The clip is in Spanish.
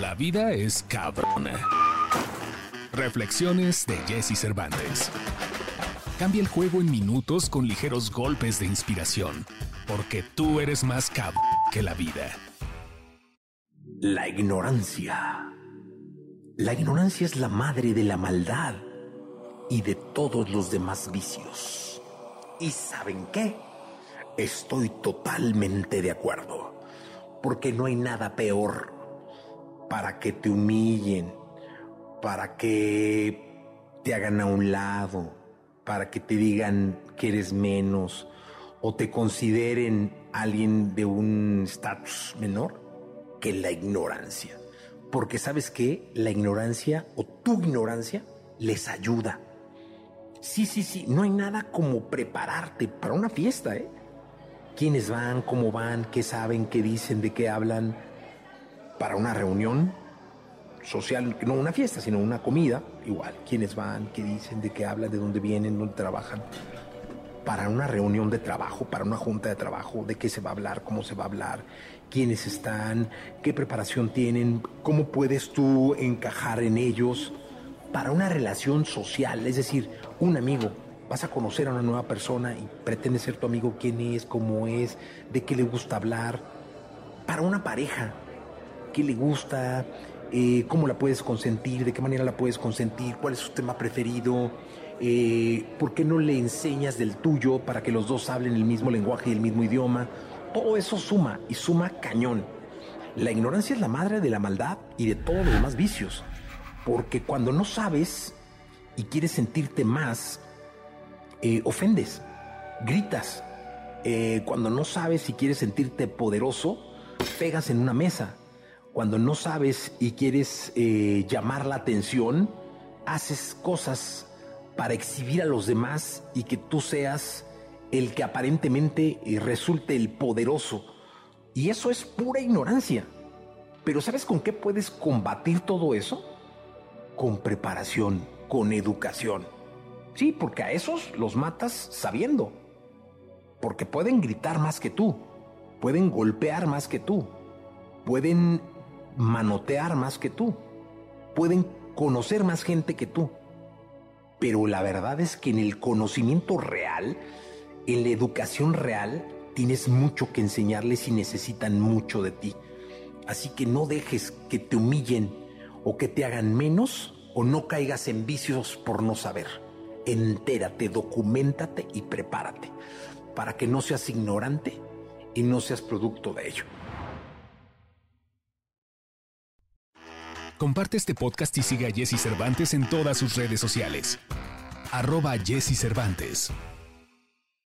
La vida es cabrona. Reflexiones de Jesse Cervantes. Cambia el juego en minutos con ligeros golpes de inspiración, porque tú eres más cabrón que la vida. La ignorancia. La ignorancia es la madre de la maldad y de todos los demás vicios. ¿Y saben qué? Estoy totalmente de acuerdo, porque no hay nada peor para que te humillen, para que te hagan a un lado, para que te digan que eres menos o te consideren alguien de un estatus menor que la ignorancia. Porque sabes que la ignorancia o tu ignorancia les ayuda. Sí, sí, sí, no hay nada como prepararte para una fiesta, ¿eh? ¿Quiénes van? ¿Cómo van? ¿Qué saben? ¿Qué dicen? ¿De qué hablan? Para una reunión social, no una fiesta, sino una comida, igual, quiénes van, qué dicen, de qué hablan, de dónde vienen, dónde trabajan, para una reunión de trabajo, para una junta de trabajo, de qué se va a hablar, cómo se va a hablar, quiénes están, qué preparación tienen, cómo puedes tú encajar en ellos, para una relación social, es decir, un amigo, vas a conocer a una nueva persona y pretende ser tu amigo, quién es, cómo es, de qué le gusta hablar, para una pareja, qué le gusta, eh, cómo la puedes consentir, de qué manera la puedes consentir, cuál es su tema preferido, eh, por qué no le enseñas del tuyo para que los dos hablen el mismo lenguaje y el mismo idioma. Todo eso suma y suma cañón. La ignorancia es la madre de la maldad y de todos los demás vicios. Porque cuando no sabes y quieres sentirte más, eh, ofendes, gritas. cuando no sabes y quieres sentirte poderoso, pegas en una mesa cuando no sabes y quieres eh, llamar la atención, haces cosas para exhibir a los demás y que tú seas el que aparentemente eh, resulte el poderoso. Y eso es pura ignorancia. Pero ¿sabes con qué puedes combatir todo eso? Con preparación, con educación. Sí, porque a esos los matas sabiendo. Porque pueden gritar más que tú, pueden golpear más que tú, pueden manotear más que tú, pueden conocer más gente que tú. Pero la verdad es que en el conocimiento real, en la educación real, tienes mucho que enseñarles y necesitan mucho de ti. Así que no dejes que te humillen o que te hagan menos o no caigas en vicios por no saber. Entérate, documentate y prepárate para que no seas ignorante y no seas producto de ello. Comparte este podcast y sigue a Jesse Cervantes en todas sus redes sociales. Arroba Jesse Cervantes.